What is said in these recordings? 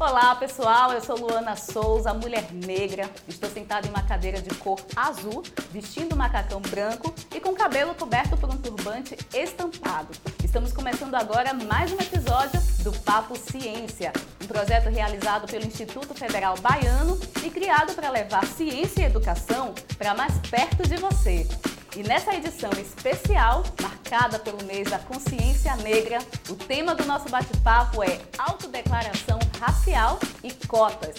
Olá pessoal, eu sou Luana Souza, mulher negra. Estou sentada em uma cadeira de cor azul, vestindo um macacão branco e com o cabelo coberto por um turbante estampado. Estamos começando agora mais um episódio do Papo Ciência, um projeto realizado pelo Instituto Federal Baiano e criado para levar ciência e educação para mais perto de você. E nessa edição especial, marcada pelo mês da consciência negra, o tema do nosso bate-papo é autodeclaração racial e cotas.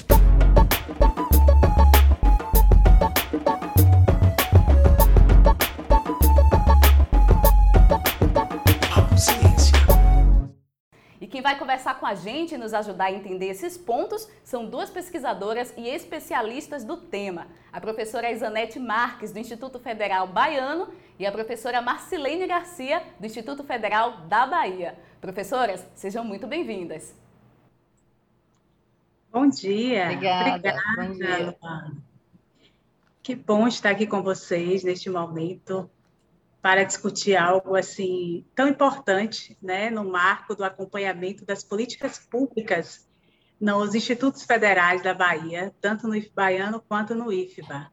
Quem vai conversar com a gente e nos ajudar a entender esses pontos são duas pesquisadoras e especialistas do tema. A professora Isanete Marques, do Instituto Federal Baiano, e a professora Marcilene Garcia, do Instituto Federal da Bahia. Professoras, sejam muito bem-vindas. Bom dia. Obrigada. Obrigada. Bom dia. Que bom estar aqui com vocês neste momento para discutir algo assim tão importante, né, no marco do acompanhamento das políticas públicas nos institutos federais da Bahia, tanto no IF Baiano quanto no IFBA.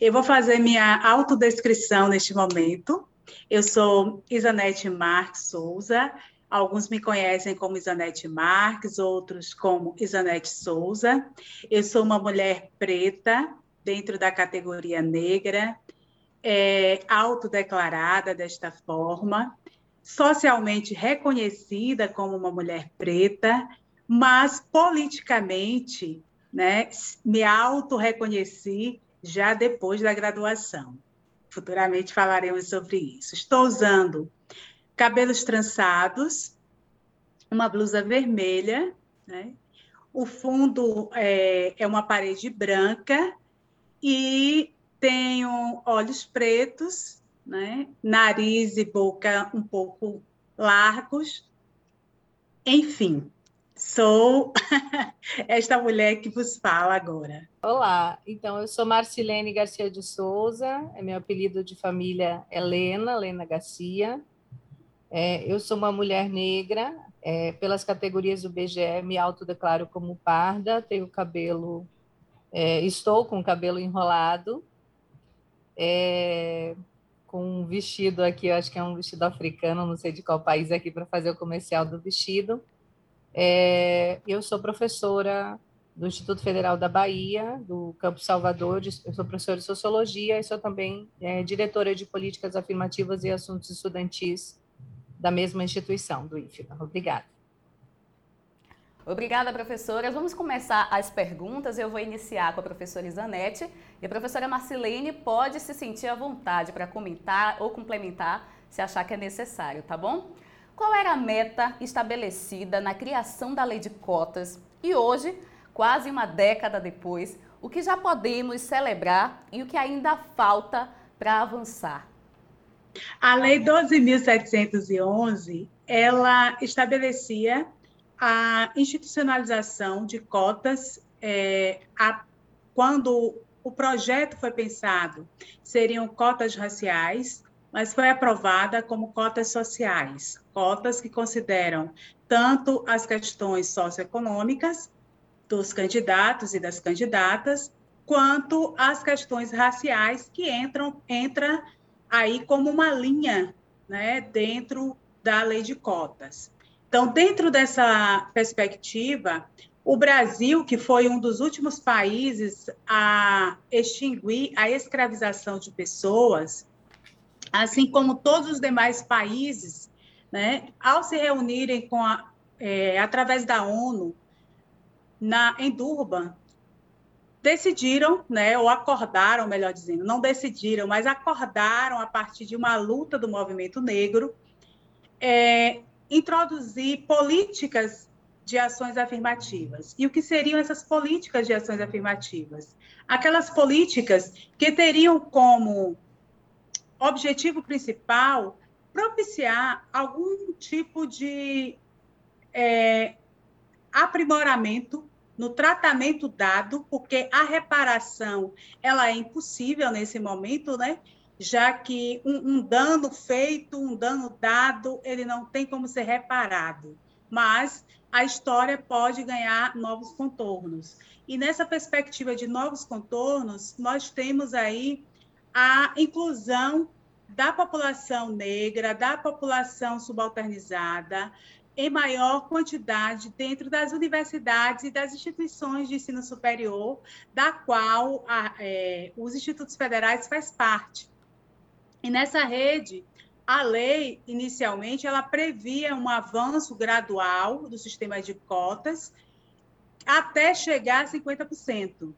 Eu vou fazer minha autodescrição neste momento. Eu sou Isanete Marques Souza. Alguns me conhecem como Isanete Marques, outros como Isanete Souza. Eu sou uma mulher preta dentro da categoria negra, é, autodeclarada desta forma, socialmente reconhecida como uma mulher preta, mas politicamente né, me auto-reconheci já depois da graduação. Futuramente falaremos sobre isso. Estou usando cabelos trançados, uma blusa vermelha, né? o fundo é, é uma parede branca e tenho olhos pretos, né? nariz e boca um pouco largos. Enfim, sou esta mulher que vos fala agora. Olá, então eu sou Marcilene Garcia de Souza, é meu apelido de família Helena, Helena Garcia. É, eu sou uma mulher negra, é, pelas categorias do BGE me autodeclaro como parda, tenho cabelo, é, estou com o cabelo enrolado, é, com um vestido aqui, eu acho que é um vestido africano, não sei de qual país aqui, para fazer o comercial do vestido. É, eu sou professora do Instituto Federal da Bahia, do Campo Salvador, eu sou professora de Sociologia e sou também é, diretora de Políticas Afirmativas e Assuntos Estudantis da mesma instituição, do IFBA. Obrigada. Obrigada, professoras. Vamos começar as perguntas. Eu vou iniciar com a professora Isanete e a professora Marcelene pode se sentir à vontade para comentar ou complementar se achar que é necessário, tá bom? Qual era a meta estabelecida na criação da lei de cotas e hoje, quase uma década depois, o que já podemos celebrar e o que ainda falta para avançar? A Lei 12.711, ela estabelecia a institucionalização de cotas, é, a, quando o projeto foi pensado, seriam cotas raciais, mas foi aprovada como cotas sociais, cotas que consideram tanto as questões socioeconômicas dos candidatos e das candidatas, quanto as questões raciais que entram entra aí como uma linha né, dentro da lei de cotas. Então, dentro dessa perspectiva, o Brasil, que foi um dos últimos países a extinguir a escravização de pessoas, assim como todos os demais países, né, ao se reunirem com a, é, através da ONU na, em Durban, decidiram, né, ou acordaram, melhor dizendo, não decidiram, mas acordaram a partir de uma luta do movimento negro, é, introduzir políticas de ações afirmativas. E o que seriam essas políticas de ações afirmativas? Aquelas políticas que teriam como objetivo principal propiciar algum tipo de é, aprimoramento no tratamento dado, porque a reparação ela é impossível nesse momento, né? Já que um, um, dano feito, um dano dado, ele não tem como ser reparado. mas a história pode ganhar novos contornos. E nessa perspectiva de novos contornos, nós temos aí a inclusão da população negra, da população subalternizada, em maior quantidade dentro das universidades e das instituições de ensino superior, da qual a, é, os institutos federais faz parte. E nessa rede, a lei, inicialmente, ela previa um avanço gradual do sistema de cotas até chegar a 50%.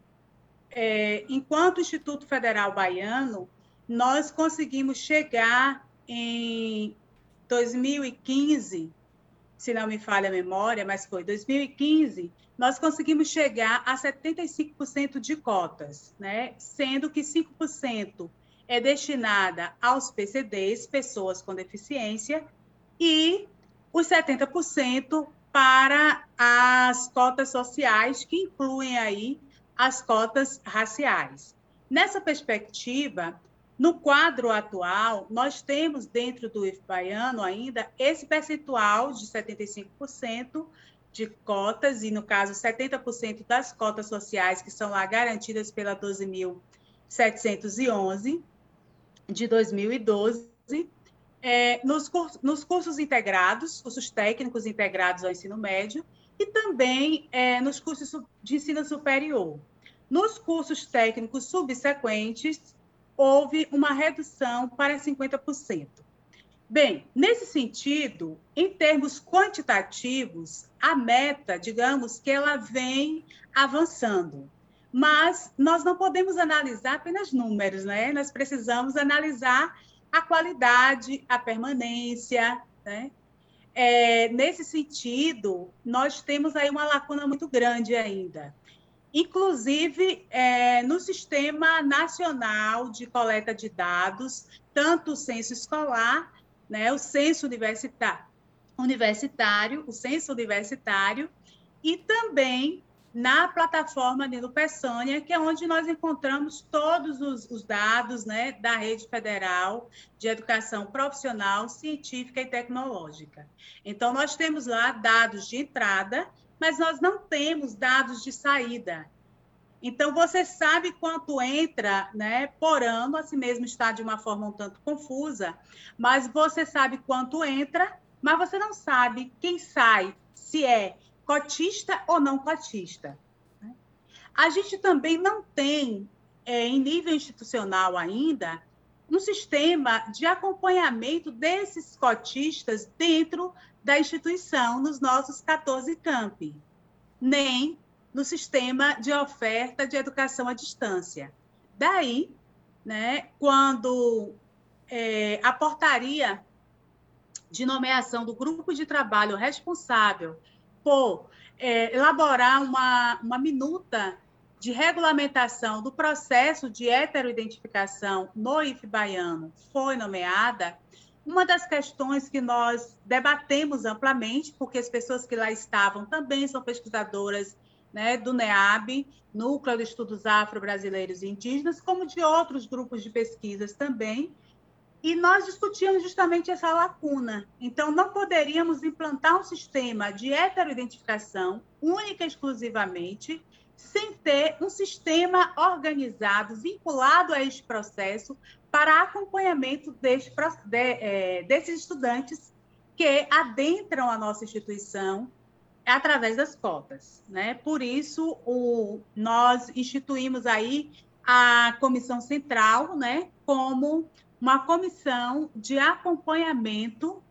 É, enquanto Instituto Federal Baiano, nós conseguimos chegar em 2015, se não me falha a memória, mas foi 2015, nós conseguimos chegar a 75% de cotas, né? sendo que 5% é destinada aos PCDs, pessoas com deficiência, e os 70% para as cotas sociais, que incluem aí as cotas raciais. Nessa perspectiva, no quadro atual, nós temos dentro do IF baiano ainda esse percentual de 75% de cotas, e no caso, 70% das cotas sociais que são lá garantidas pela 12.711 de 2012, é, nos, cursos, nos cursos integrados, cursos técnicos integrados ao ensino médio, e também é, nos cursos de ensino superior. Nos cursos técnicos subsequentes, houve uma redução para 50%. Bem, nesse sentido, em termos quantitativos, a meta, digamos que ela vem avançando. Mas nós não podemos analisar apenas números, né? Nós precisamos analisar a qualidade, a permanência, né? É, nesse sentido, nós temos aí uma lacuna muito grande ainda. Inclusive, é, no Sistema Nacional de Coleta de Dados, tanto o censo escolar, né, o censo universitário, universitário, o censo universitário, e também na plataforma Nilo Peçanha, que é onde nós encontramos todos os, os, dados né, da rede federal de educação profissional, científica e tecnológica. Então, nós temos lá dados de entrada, mas nós não temos dados de saída. Então, você sabe quanto entra né, por ano, assim mesmo está de uma forma um tanto confusa, mas você sabe quanto entra, mas você não sabe quem sai, se é cotista ou não cotista. Né? A gente também não tem, é, em nível institucional ainda, um sistema de acompanhamento desses cotistas dentro da instituição, nos nossos 14 campi, nem no sistema de oferta de educação à distância. Daí, né, quando é, a portaria de nomeação do grupo de trabalho responsável por é, elaborar uma, uma minuta de regulamentação do processo de heteroidentificação no IF baiano foi nomeada, uma das questões que nós debatemos amplamente, porque as pessoas que lá estavam também são pesquisadoras né, do NEAB, Núcleo de Estudos Afro-Brasileiros e Indígenas, como de outros grupos de pesquisas também, e nós discutíamos justamente essa lacuna. Então, não poderíamos implantar um sistema de heteroidentificação única e exclusivamente, sem ter um sistema organizado, vinculado a este processo, para acompanhamento deste, de, é, desses estudantes que adentram a nossa instituição através das cotas. Né? Por isso, o, nós instituímos aí a comissão central né, como uma comissão de acompanhamento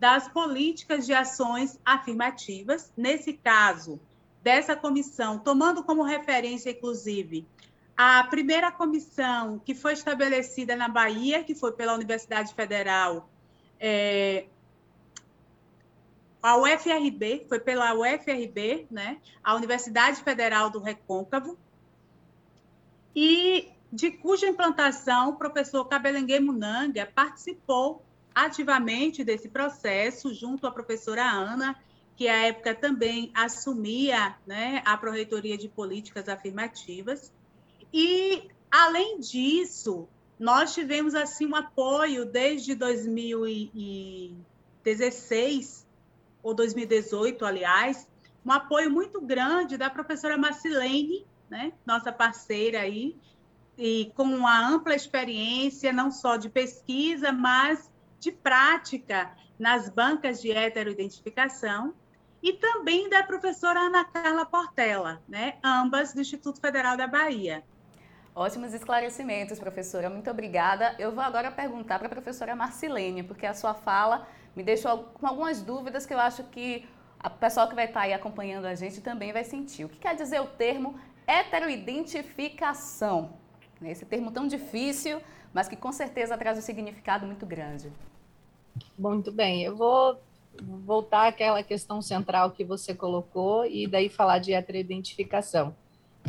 das políticas de ações afirmativas. Nesse caso, dessa comissão, tomando como referência, inclusive, a primeira comissão que foi estabelecida na Bahia, que foi pela Universidade Federal, é, a UFRB, foi pela UFRB, né, a Universidade Federal do Recôncavo, e de cuja implantação o professor Cabelengue Munanga participou ativamente desse processo, junto à professora Ana, que à época também assumia né, a Proreitoria de Políticas Afirmativas. E, além disso, nós tivemos assim um apoio desde 2016 ou 2018, aliás, um apoio muito grande da professora Marcilene, né, nossa parceira aí, e com uma ampla experiência, não só de pesquisa, mas de prática nas bancas de heteroidentificação, e também da professora Ana Carla Portela, né, ambas do Instituto Federal da Bahia. Ótimos esclarecimentos, professora. Muito obrigada. Eu vou agora perguntar para a professora Marcilene, porque a sua fala me deixou com algumas dúvidas que eu acho que o pessoal que vai estar aí acompanhando a gente também vai sentir. O que quer dizer o termo heteroidentificação? Esse termo tão difícil, mas que com certeza traz um significado muito grande. Muito bem, eu vou voltar àquela questão central que você colocou e daí falar de heteroidentificação.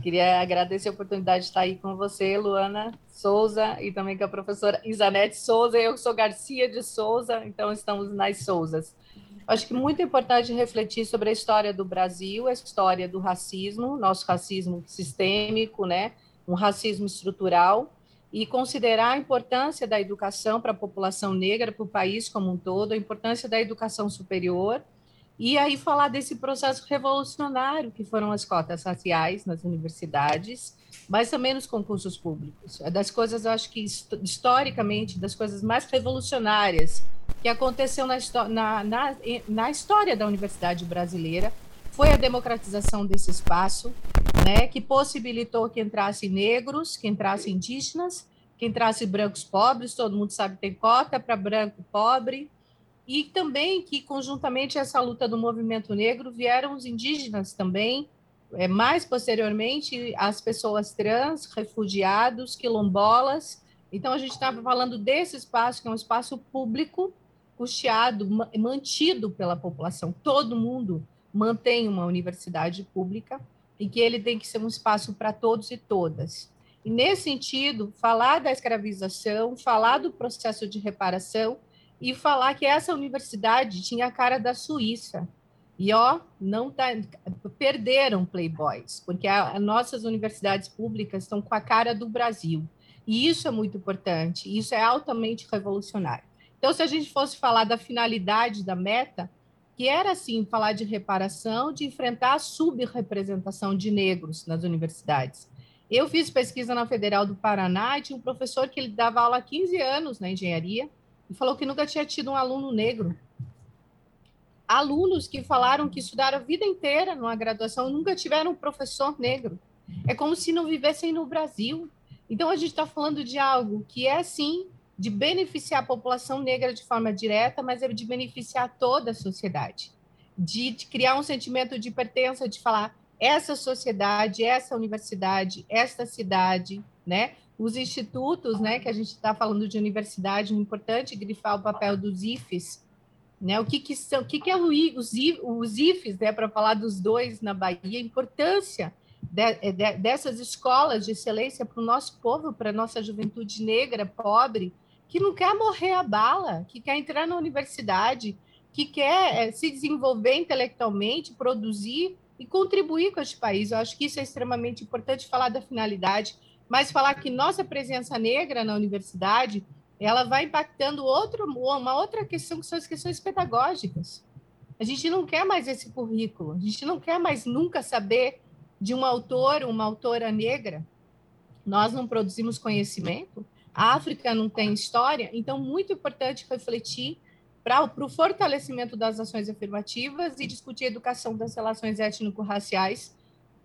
Queria agradecer a oportunidade de estar aí com você, Luana Souza, e também com a professora Isanete Souza. Eu sou Garcia de Souza, então estamos nas Souzas. Acho que muito importante refletir sobre a história do Brasil, a história do racismo, nosso racismo sistêmico, né? Um racismo estrutural, e considerar a importância da educação para a população negra, para o país como um todo, a importância da educação superior, e aí falar desse processo revolucionário que foram as cotas raciais nas universidades, mas também nos concursos públicos. É das coisas, eu acho que historicamente, das coisas mais revolucionárias que aconteceu na, na, na, na história da universidade brasileira foi a democratização desse espaço, né, que possibilitou que entrassem negros, que entrassem indígenas, que entrassem brancos pobres, todo mundo sabe que tem cota para branco pobre, e também que, conjuntamente, essa luta do movimento negro, vieram os indígenas também, é, mais posteriormente, as pessoas trans, refugiados, quilombolas. Então, a gente estava falando desse espaço, que é um espaço público, custeado, mantido pela população. Todo mundo mantém uma universidade pública e que ele tem que ser um espaço para todos e todas. E, nesse sentido, falar da escravização, falar do processo de reparação, e falar que essa universidade tinha a cara da Suíça. E ó, não tá, perderam playboys, porque as nossas universidades públicas estão com a cara do Brasil. E isso é muito importante, isso é altamente revolucionário. Então, se a gente fosse falar da finalidade da meta, que era assim falar de reparação, de enfrentar a subrepresentação de negros nas universidades. Eu fiz pesquisa na Federal do Paraná e tinha um professor que ele dava aula há 15 anos na engenharia, e falou que nunca tinha tido um aluno negro. Alunos que falaram que estudaram a vida inteira numa graduação nunca tiveram um professor negro. É como se não vivessem no Brasil. Então, a gente está falando de algo que é, sim, de beneficiar a população negra de forma direta, mas é de beneficiar toda a sociedade. De, de criar um sentimento de pertença, de falar essa sociedade, essa universidade, esta cidade, né? os institutos, né, que a gente está falando de universidade, é importante grifar o papel dos IFES, né, o que, que são, o que, que é os, os IFES, né, para falar dos dois na Bahia, a importância de, é, de, dessas escolas de excelência para o nosso povo, para nossa juventude negra, pobre, que não quer morrer a bala, que quer entrar na universidade, que quer é, se desenvolver intelectualmente, produzir e contribuir com este país. Eu acho que isso é extremamente importante falar da finalidade mas falar que nossa presença negra na universidade ela vai impactando outro, uma outra questão que são as questões pedagógicas. A gente não quer mais esse currículo, a gente não quer mais nunca saber de um autor, uma autora negra. Nós não produzimos conhecimento, a África não tem história, então muito importante refletir para o fortalecimento das ações afirmativas e discutir a educação das relações étnico-raciais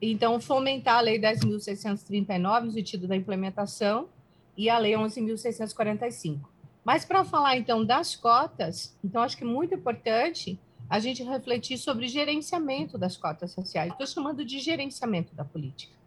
então, fomentar a Lei 10.639, no sentido da implementação, e a Lei 11.645. Mas para falar, então, das cotas, então, acho que é muito importante a gente refletir sobre gerenciamento das cotas sociais. Estou chamando de gerenciamento da política.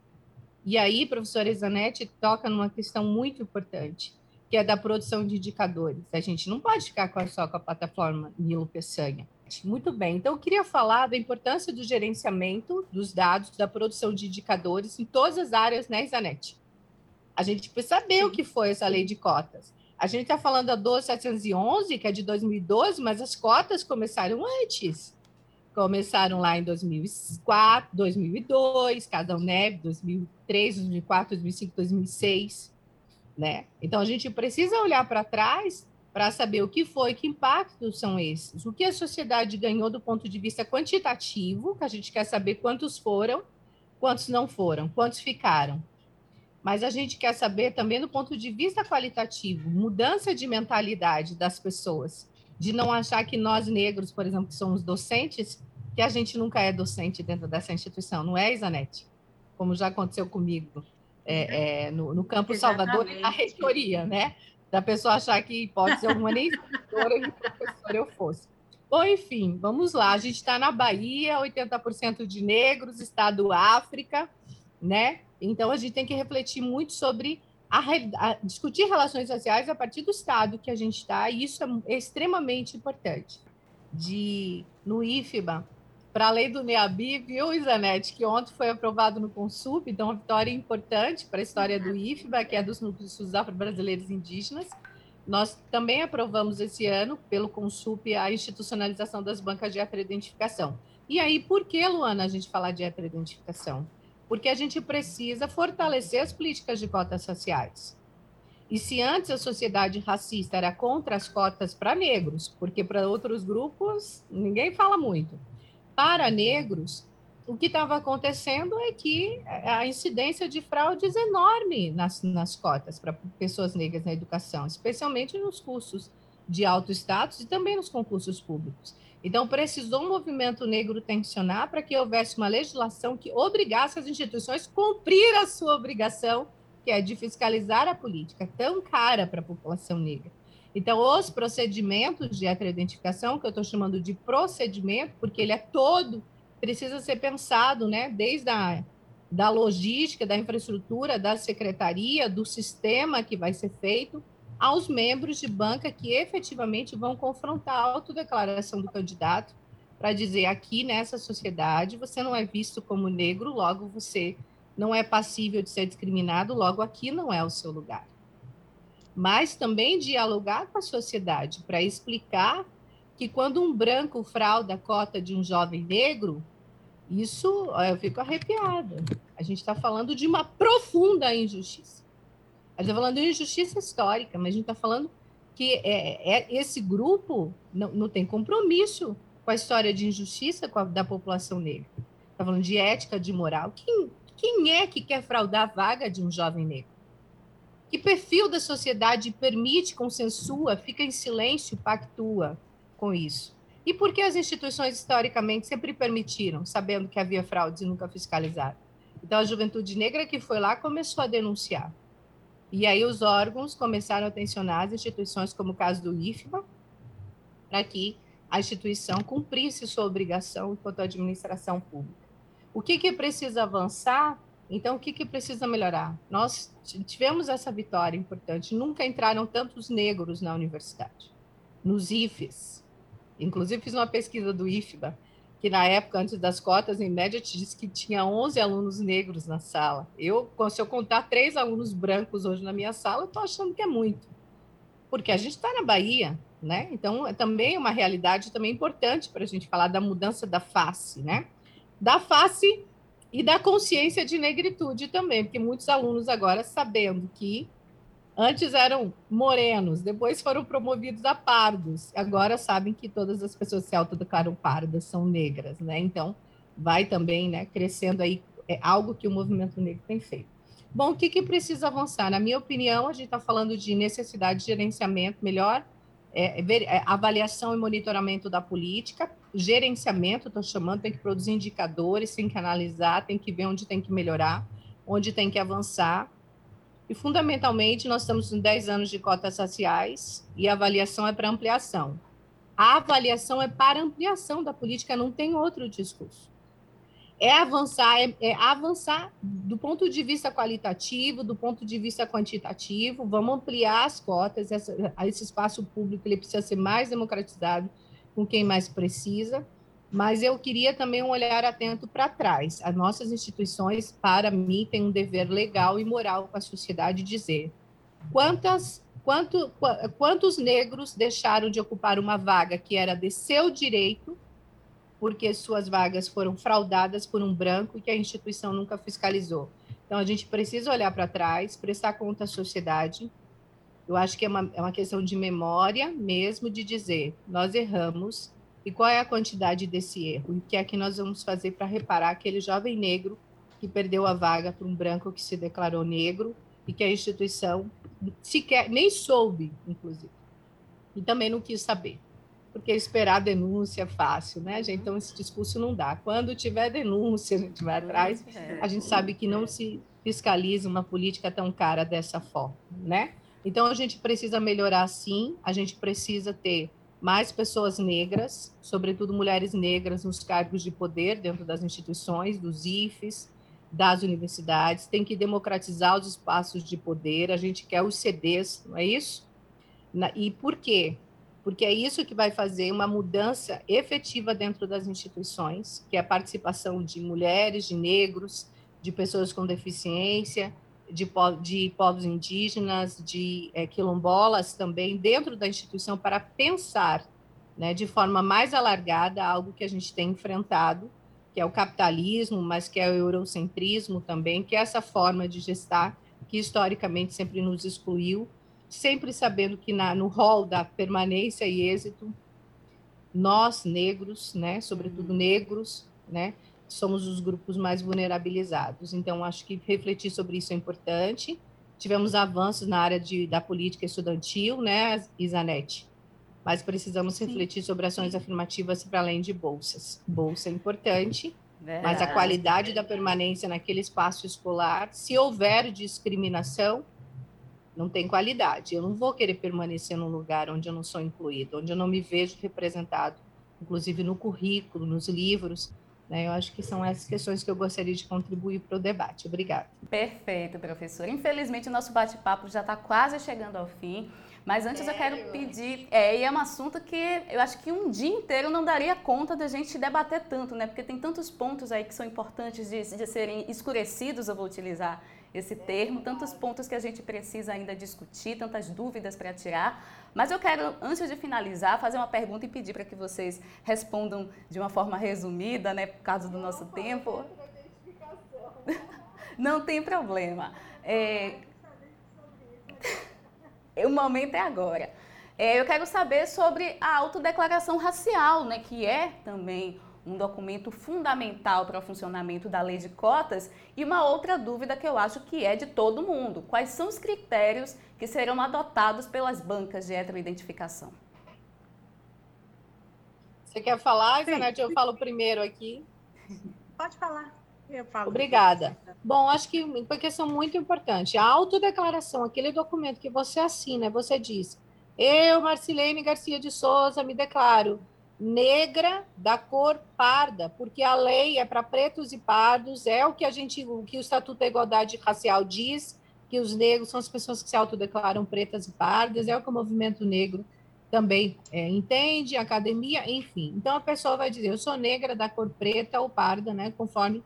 E aí, professora Isanete toca numa questão muito importante, que é da produção de indicadores. A gente não pode ficar só com a plataforma Nilo Peçanha. Muito bem. Então, eu queria falar da importância do gerenciamento dos dados, da produção de indicadores em todas as áreas, né, Isanete? A gente precisa saber o que foi essa lei de cotas. A gente está falando da 12711, que é de 2012, mas as cotas começaram antes. Começaram lá em 2004, 2002, cada UNEB, 2003, 2004, 2005, 2006, né? Então, a gente precisa olhar para trás para saber o que foi, que impactos são esses, o que a sociedade ganhou do ponto de vista quantitativo, que a gente quer saber quantos foram, quantos não foram, quantos ficaram. Mas a gente quer saber também do ponto de vista qualitativo, mudança de mentalidade das pessoas, de não achar que nós negros, por exemplo, que somos docentes, que a gente nunca é docente dentro dessa instituição, não é, Isanete? Como já aconteceu comigo é, é, no, no Campo Exatamente. Salvador e na reitoria, né? da pessoa achar que pode ser alguma nem professora nem professora eu fosse. Bom, enfim, vamos lá. A gente está na Bahia, 80% de negros, estado África, né? Então a gente tem que refletir muito sobre a, a, discutir relações sociais a partir do estado que a gente está, e isso é, é extremamente importante. De no IFBA, para a lei do NEABI, viu, Isanete, que ontem foi aprovado no Consub, então uma vitória importante para a história do IFBA, que é dos núcleos afro-brasileiros indígenas. Nós também aprovamos esse ano, pelo Consub, a institucionalização das bancas de heteroidentificação. E aí, por que, Luana, a gente falar de heteroidentificação? Porque a gente precisa fortalecer as políticas de cotas sociais. E se antes a sociedade racista era contra as cotas para negros, porque para outros grupos ninguém fala muito para negros, o que estava acontecendo é que a incidência de fraudes é enorme nas, nas cotas para pessoas negras na educação, especialmente nos cursos de alto status e também nos concursos públicos. Então, precisou um movimento negro tensionar para que houvesse uma legislação que obrigasse as instituições a cumprir a sua obrigação, que é de fiscalizar a política tão cara para a população negra. Então, os procedimentos de heteroidentificação, que eu estou chamando de procedimento, porque ele é todo, precisa ser pensado, né, desde a da logística, da infraestrutura, da secretaria, do sistema que vai ser feito, aos membros de banca que efetivamente vão confrontar a autodeclaração do candidato para dizer aqui nessa sociedade você não é visto como negro, logo você não é passível de ser discriminado, logo aqui não é o seu lugar mas também dialogar com a sociedade para explicar que quando um branco frauda a cota de um jovem negro, isso eu fico arrepiada. A gente está falando de uma profunda injustiça. A gente está falando de injustiça histórica, mas a gente está falando que é, é, esse grupo não, não tem compromisso com a história de injustiça a, da população negra. Está falando de ética, de moral. Quem, quem é que quer fraudar a vaga de um jovem negro? Que perfil da sociedade permite, consensua, fica em silêncio, pactua com isso? E por que as instituições historicamente sempre permitiram, sabendo que havia fraudes e nunca fiscalizaram? Então a juventude negra que foi lá começou a denunciar. E aí os órgãos começaram a tensionar as instituições, como o caso do IFBA, para que a instituição cumprisse sua obrigação enquanto administração pública. O que, que precisa avançar então, o que, que precisa melhorar? Nós tivemos essa vitória importante. Nunca entraram tantos negros na universidade, nos IFES. Inclusive, fiz uma pesquisa do IFBA, que na época, antes das cotas, em média, te disse que tinha 11 alunos negros na sala. Eu, se eu contar três alunos brancos hoje na minha sala, eu estou achando que é muito. Porque a gente está na Bahia, né? Então, é também uma realidade também importante para a gente falar da mudança da face, né? Da face e da consciência de negritude também, porque muitos alunos agora sabendo que antes eram morenos, depois foram promovidos a pardos, agora sabem que todas as pessoas que se autodeclaram pardas são negras, né? Então, vai também, né, crescendo aí é algo que o movimento negro tem feito. Bom, o que, que precisa avançar? Na minha opinião, a gente está falando de necessidade de gerenciamento melhor, é, é, avaliação e monitoramento da política, gerenciamento, estou chamando, tem que produzir indicadores, tem que analisar, tem que ver onde tem que melhorar, onde tem que avançar. E, fundamentalmente, nós estamos em 10 anos de cotas sociais e a avaliação é para ampliação. A avaliação é para ampliação da política, não tem outro discurso. É avançar, é, é, avançar do ponto de vista qualitativo, do ponto de vista quantitativo, vamos ampliar as cotas, essa, esse espaço público ele precisa ser mais democratizado com quem mais precisa, mas eu queria também um olhar atento para trás. As nossas instituições, para mim, têm um dever legal e moral com a sociedade dizer quantas, quanto, quantos negros deixaram de ocupar uma vaga que era de seu direito porque suas vagas foram fraudadas por um branco que a instituição nunca fiscalizou. Então, a gente precisa olhar para trás, prestar conta à sociedade Eu acho que é uma, é uma questão de memória mesmo, de dizer, nós erramos, e qual é a quantidade desse erro? E o que é que nós vamos fazer para reparar aquele jovem negro que perdeu a vaga para um branco que se declarou negro e que a instituição sequer nem soube, inclusive, e também não quis saber, porque esperar denúncia é fácil, né, gente? Então esse discurso não dá. Quando tiver denúncia, a gente vai atrás. A gente sabe que não se fiscaliza uma política tão cara dessa forma, né? Então a gente precisa melhorar sim, a gente precisa ter mais pessoas negras, sobretudo mulheres negras nos cargos de poder dentro das instituições, dos IFES, das universidades, tem que democratizar os espaços de poder, a gente quer os CDs, não é isso? E por quê? Porque é isso que vai fazer uma mudança efetiva dentro das instituições, que é a participação de mulheres, de negros, de pessoas com deficiência, de, de povos indígenas, de é, quilombolas também, dentro da instituição, para pensar né, de forma mais alargada algo que a gente tem enfrentado, que é o capitalismo, mas que é o eurocentrismo também, que é essa forma de gestar que historicamente sempre nos excluiu, sempre sabendo que na, no rol da permanência e êxito, nós negros, né, sobretudo uhum. negros, né, somos os grupos mais vulnerabilizados. Então, acho que refletir sobre isso é importante. Tivemos avanços na área de, da política estudantil, né, Isanete? mas precisamos Sim. refletir sobre ações afirmativas para além de bolsas. Bolsa é importante, Verdade. mas a qualidade da permanência naquele espaço escolar, se houver discriminação, não tem qualidade. Eu não vou querer permanecer num lugar onde eu não sou incluído, onde eu não me vejo representado, inclusive no currículo, nos livros. Né? Eu acho que são essas questões que eu gostaria de contribuir para o debate. Obrigada. Perfeito, professor. Infelizmente, o nosso bate-papo já está quase chegando ao fim. Mas antes eu quero pedir, é, e é um assunto que eu acho que um dia inteiro não daria conta da gente debater tanto, né? Porque tem tantos pontos aí que são importantes de, de serem escurecidos, eu vou utilizar esse termo, tantos pontos que a gente precisa ainda discutir, tantas dúvidas para tirar. Mas eu quero, antes de finalizar, fazer uma pergunta e pedir para que vocês respondam de uma forma resumida, né, por causa do nosso tempo. Não tem problema. É, o momento é agora. É, eu quero saber sobre a autodeclaração racial, né, que é também um documento fundamental para o funcionamento da lei de cotas. E uma outra dúvida que eu acho que é de todo mundo: quais são os critérios que serão adotados pelas bancas de heteroidentificação? Você quer falar, Janete? Eu falo primeiro aqui. Pode falar. Eu falo. Obrigada. Bom, acho que uma questão muito importante. A autodeclaração, aquele documento que você assina, você diz: Eu, Marcilene Garcia de Souza, me declaro negra da cor parda, porque a lei é para pretos e pardos, é o que a gente, o que o Estatuto da Igualdade Racial diz, que os negros são as pessoas que se autodeclaram pretas e pardas, é o que o movimento negro também é, entende, academia, enfim. Então a pessoa vai dizer, eu sou negra da cor preta ou parda, né, conforme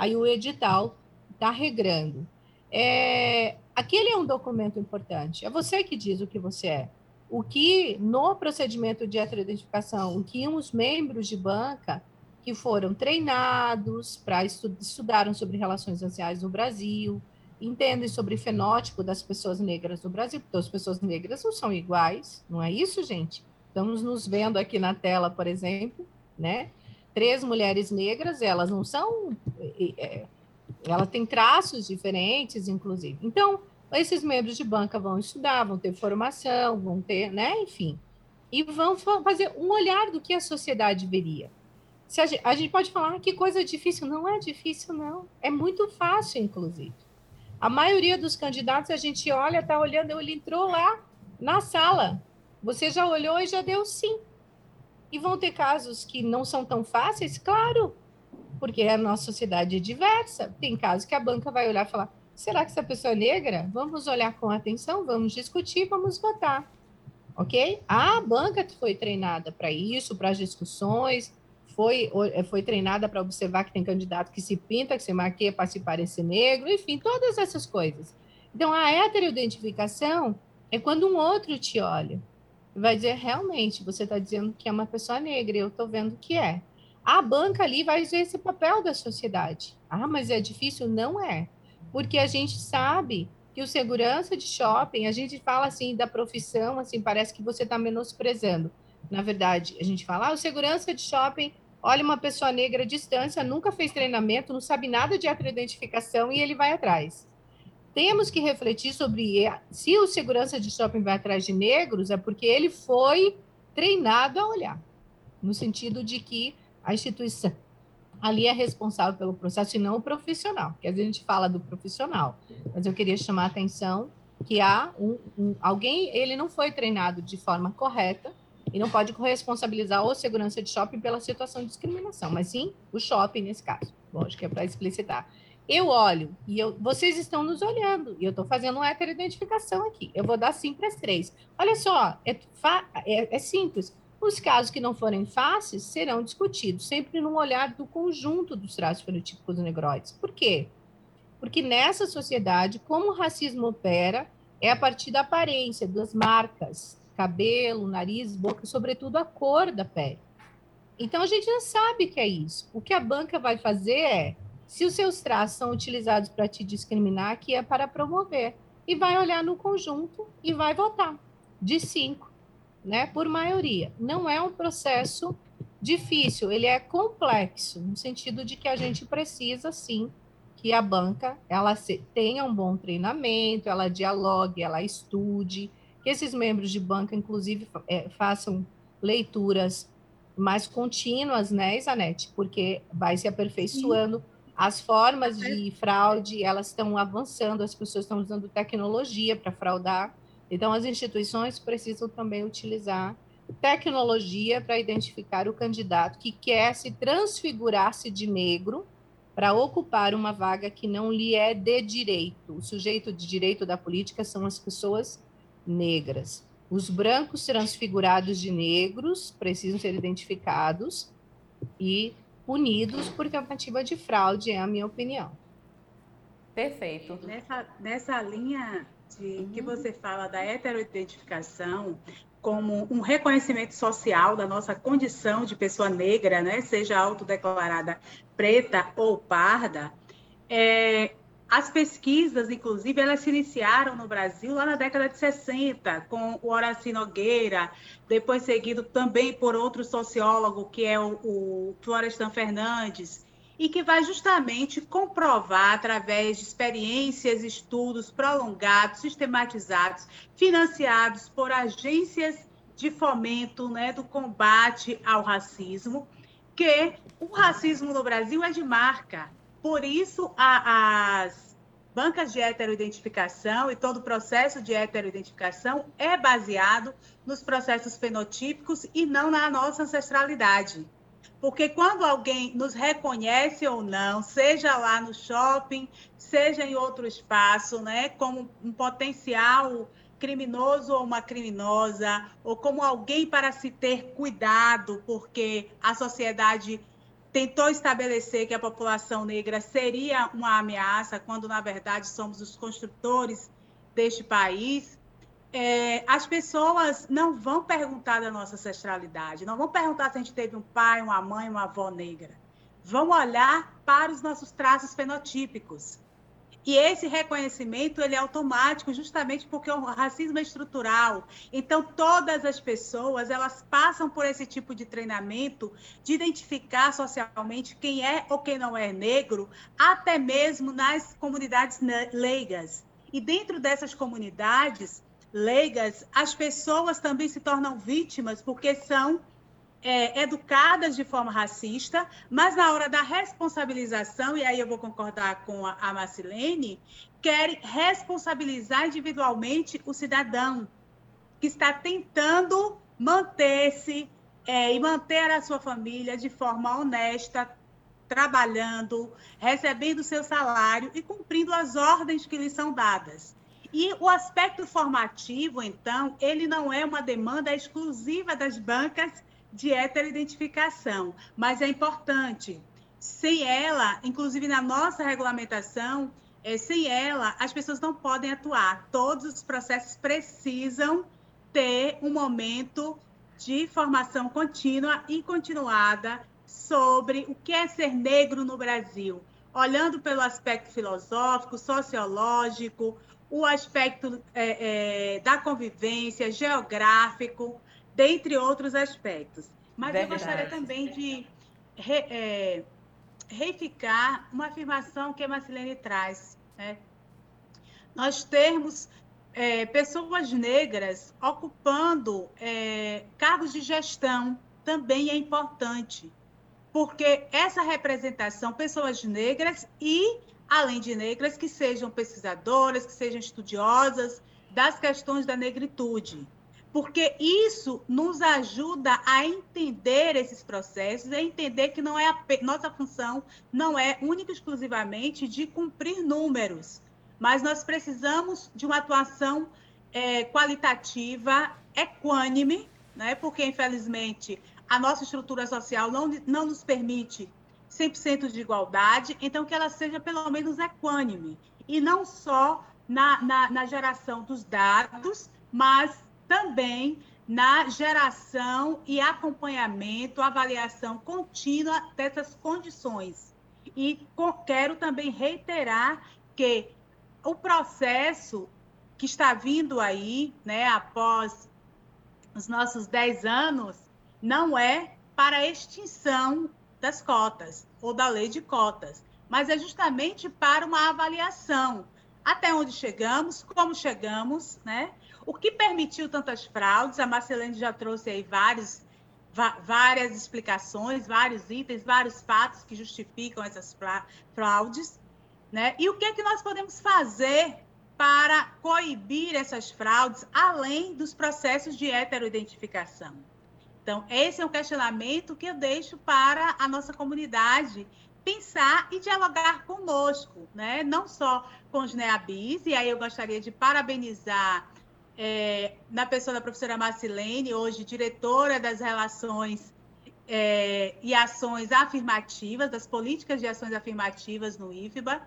Aí o edital está regrando. É, aquele é um documento importante. É você que diz o que você é. O que no procedimento de heteroidentificação, o que os membros de banca que foram treinados para estu estudaram sobre relações raciais no Brasil, entendem sobre fenótipo das pessoas negras no Brasil, porque as pessoas negras não são iguais, não é isso, gente? Estamos nos vendo aqui na tela, por exemplo, né? três mulheres negras, elas não são. É, ela tem traços diferentes, inclusive. Então, esses membros de banca vão estudar, vão ter formação, vão ter, né, enfim, e vão fazer um olhar do que a sociedade veria. Se a, gente, a gente pode falar ah, que coisa difícil, não é difícil, não. É muito fácil, inclusive. A maioria dos candidatos, a gente olha, está olhando, ele entrou lá na sala. Você já olhou e já deu sim. E vão ter casos que não são tão fáceis, claro, porque a nossa sociedade é diversa. Tem casos que a banca vai olhar e falar: será que essa pessoa é negra? Vamos olhar com atenção, vamos discutir, vamos votar. Ok? A banca foi treinada para isso, para as discussões, foi, foi treinada para observar que tem candidato que se pinta, que se maquia para se parecer negro, enfim, todas essas coisas. Então, a heteroidentificação é quando um outro te olha vai dizer realmente, você está dizendo que é uma pessoa negra, eu estou vendo que é. A banca ali vai dizer esse papel da sociedade. Ah, mas é difícil? Não é. Porque a gente sabe que o segurança de shopping, a gente fala assim da profissão, assim, parece que você está menosprezando. Na verdade, a gente fala, ah, o segurança de shopping, olha uma pessoa negra à distância, nunca fez treinamento, não sabe nada de identificação e ele vai atrás. Temos que refletir sobre se o segurança de shopping vai atrás de negros, é porque ele foi treinado a olhar, no sentido de que a instituição ali é responsável pelo processo e não o profissional, porque às vezes a gente fala do profissional, mas eu queria chamar a atenção que há um, um, alguém, ele não foi treinado de forma correta e não pode corresponsabilizar o segurança de shopping pela situação de discriminação, mas sim o shopping nesse caso. Bom, acho que é para explicitar. Eu olho e eu, vocês estão nos olhando e eu estou fazendo uma heteroidentificação aqui. Eu vou dar sim para as três. Olha só, é, é, é simples. Os casos que não forem fáceis serão discutidos, sempre num olhar do conjunto dos traços fenotípicos negroides. Por quê? Porque nessa sociedade, como o racismo opera, é a partir da aparência, das marcas, cabelo, nariz, boca, sobretudo a cor da pele. Então a gente já sabe que é isso. O que a banca vai fazer é, se os seus traços são utilizados para te discriminar, que é para promover, e vai olhar no conjunto e vai votar de cinco né, por maioria. Não é um processo difícil, ele é complexo, no sentido de que a gente precisa, sim, que a banca ela tenha um bom treinamento, ela dialogue, ela estude, que esses membros de banca, inclusive, é, façam leituras mais contínuas, né, Isanete? Porque vai se aperfeiçoando. Sim. As formas de fraude, elas estão avançando, as pessoas estão usando tecnologia para fraudar. Então, as instituições precisam também utilizar tecnologia para identificar o candidato que quer se transfigurar-se de negro para ocupar uma vaga que não lhe é de direito. O sujeito de direito da política são as pessoas negras. Os brancos transfigurados de negros precisam ser identificados e punidos por tentativa de fraude, é a minha opinião. Perfeito. Nessa, nessa linha de que você fala da heteroidentificação como um reconhecimento social da nossa condição de pessoa negra, né, seja autodeclarada preta ou parda, é, as pesquisas, inclusive, elas se iniciaram no Brasil lá na década de 60, com o Horaci Nogueira, depois seguido também por outro sociólogo, que é o, o Florestan Fernandes, e que vai justamente comprovar, através de experiências, estudos prolongados, sistematizados, financiados por agências de fomento né, do combate ao racismo, que o racismo no Brasil é de marca. Por isso, a, as bancas de heteroidentificação e todo o processo de heteroidentificação é baseado nos processos fenotípicos e não na nossa ancestralidade. Porque quando alguém nos reconhece ou não, seja lá no shopping, seja em outro espaço, né, como um potencial criminoso ou uma criminosa, ou como alguém para se ter cuidado, porque a sociedade tentou estabelecer que a população negra seria uma ameaça, quando na verdade somos os construtores deste país é, as pessoas não vão perguntar da nossa ancestralidade, não vão perguntar se a gente teve um pai, uma mãe, uma avó negra. Vão olhar para os nossos traços fenotípicos. E esse reconhecimento ele é automático, justamente porque o racismo é estrutural. Então, todas as pessoas elas passam por esse tipo de treinamento de identificar socialmente quem é ou quem não é negro, até mesmo nas comunidades leigas. E dentro dessas comunidades, leigas, as pessoas também se tornam vítimas porque são é, educadas de forma racista, mas na hora da responsabilização, e aí eu vou concordar com a, a Marcilene, querem responsabilizar individualmente o cidadão que está tentando manter-se é, e manter a sua família de forma honesta, trabalhando, recebendo seu salário e cumprindo as ordens que lhe são dadas. E o aspecto formativo, então, ele não é uma demanda exclusiva das bancas de heteroidentificação, mas é importante. Sem ela, inclusive na nossa regulamentação, é, sem ela, as pessoas não podem atuar. Todos os processos precisam ter um momento de formação contínua e continuada sobre o que é ser negro no Brasil, olhando pelo aspecto filosófico, sociológico, o aspecto é, é, da convivência, geográfico, dentre outros aspectos. Mas Verdade. eu gostaria também de re, é, reificar uma afirmação que a Marcelene traz. Né? Nós termos é, pessoas negras ocupando é, cargos de gestão também é importante, porque essa representação, pessoas negras e, além de negras, que sejam pesquisadoras, que sejam estudiosas das questões da negritude, porque isso nos ajuda a entender esses processos, a entender que não é a, nossa função não é única e exclusivamente de cumprir números, mas nós precisamos de uma atuação é, qualitativa, equânime, né? porque, infelizmente, a nossa estrutura social não, não nos permite 100% de igualdade, então que ela seja pelo menos equânime, e não só na, na, na geração dos dados, mas também na geração e acompanhamento, avaliação contínua dessas condições. E quero também reiterar que o processo que está vindo aí, né, após os nossos 10 anos, não é para extinção das cotas ou da lei de cotas, mas é justamente para uma avaliação. Até onde chegamos, como chegamos, né? O que permitiu tantas fraudes? A Marcelene já trouxe aí vários, várias explicações, vários itens, vários fatos que justificam essas fraudes. Né? E o que é que nós podemos fazer para coibir essas fraudes, além dos processos de heteroidentificação? Então, esse é um questionamento que eu deixo para a nossa comunidade pensar e dialogar conosco, né? não só com os NEABIs, e aí eu gostaria de parabenizar, é, na pessoa da professora Marcilene, hoje diretora das relações é, e ações afirmativas, das políticas de ações afirmativas no IFBA.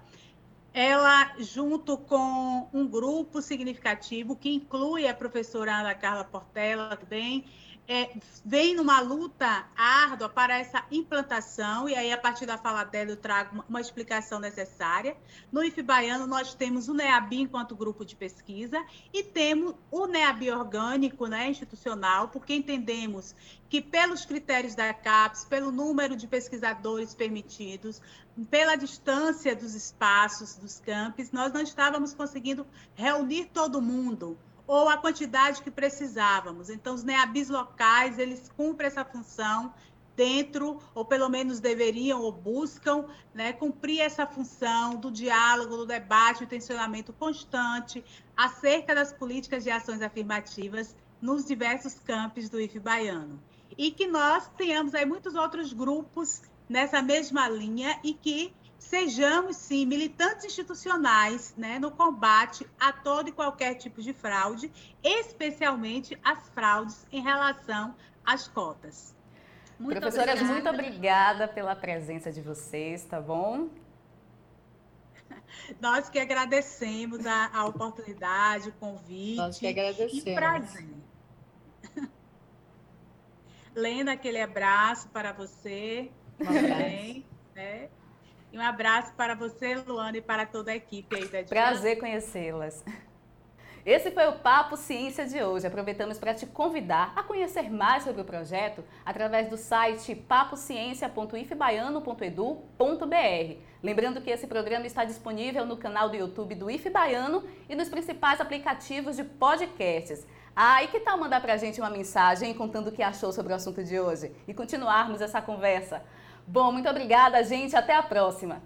Ela, junto com um grupo significativo, que inclui a professora Ana Carla Portela também, é, vem numa luta árdua para essa implantação, e aí, a partir da fala dela, eu trago uma, uma explicação necessária. No IF Baiano, nós temos o NEABI enquanto grupo de pesquisa e temos o NEABI orgânico, né, institucional, porque entendemos que, pelos critérios da CAPES, pelo número de pesquisadores permitidos, pela distância dos espaços, dos campos, nós não estávamos conseguindo reunir todo mundo ou a quantidade que precisávamos. Então, os NEABIs locais, eles cumprem essa função dentro, ou pelo menos deveriam ou buscam, né, cumprir essa função do diálogo, do debate, do intencionamento constante acerca das políticas de ações afirmativas nos diversos campos do IF baiano. E que nós tenhamos aí muitos outros grupos nessa mesma linha e que sejamos, sim, militantes institucionais né, no combate a todo e qualquer tipo de fraude, especialmente as fraudes em relação às cotas. Muito Professoras, obrigada. muito obrigada pela presença de vocês, tá bom? Nós que agradecemos a, a oportunidade, o convite. Nós que agradecemos. E prazer. Lenda, aquele abraço para você. Um abraço. Também, né? E um abraço para você, Luana, e para toda a equipe aí da Prazer conhecê-las. Esse foi o Papo Ciência de hoje. Aproveitamos para te convidar a conhecer mais sobre o projeto através do site papociência.ifbaiano.edu.br. Lembrando que esse programa está disponível no canal do YouTube do IF Baiano e nos principais aplicativos de podcasts. Ah, e que tal mandar para a gente uma mensagem contando o que achou sobre o assunto de hoje e continuarmos essa conversa? Bom, muito obrigada, gente. Até a próxima.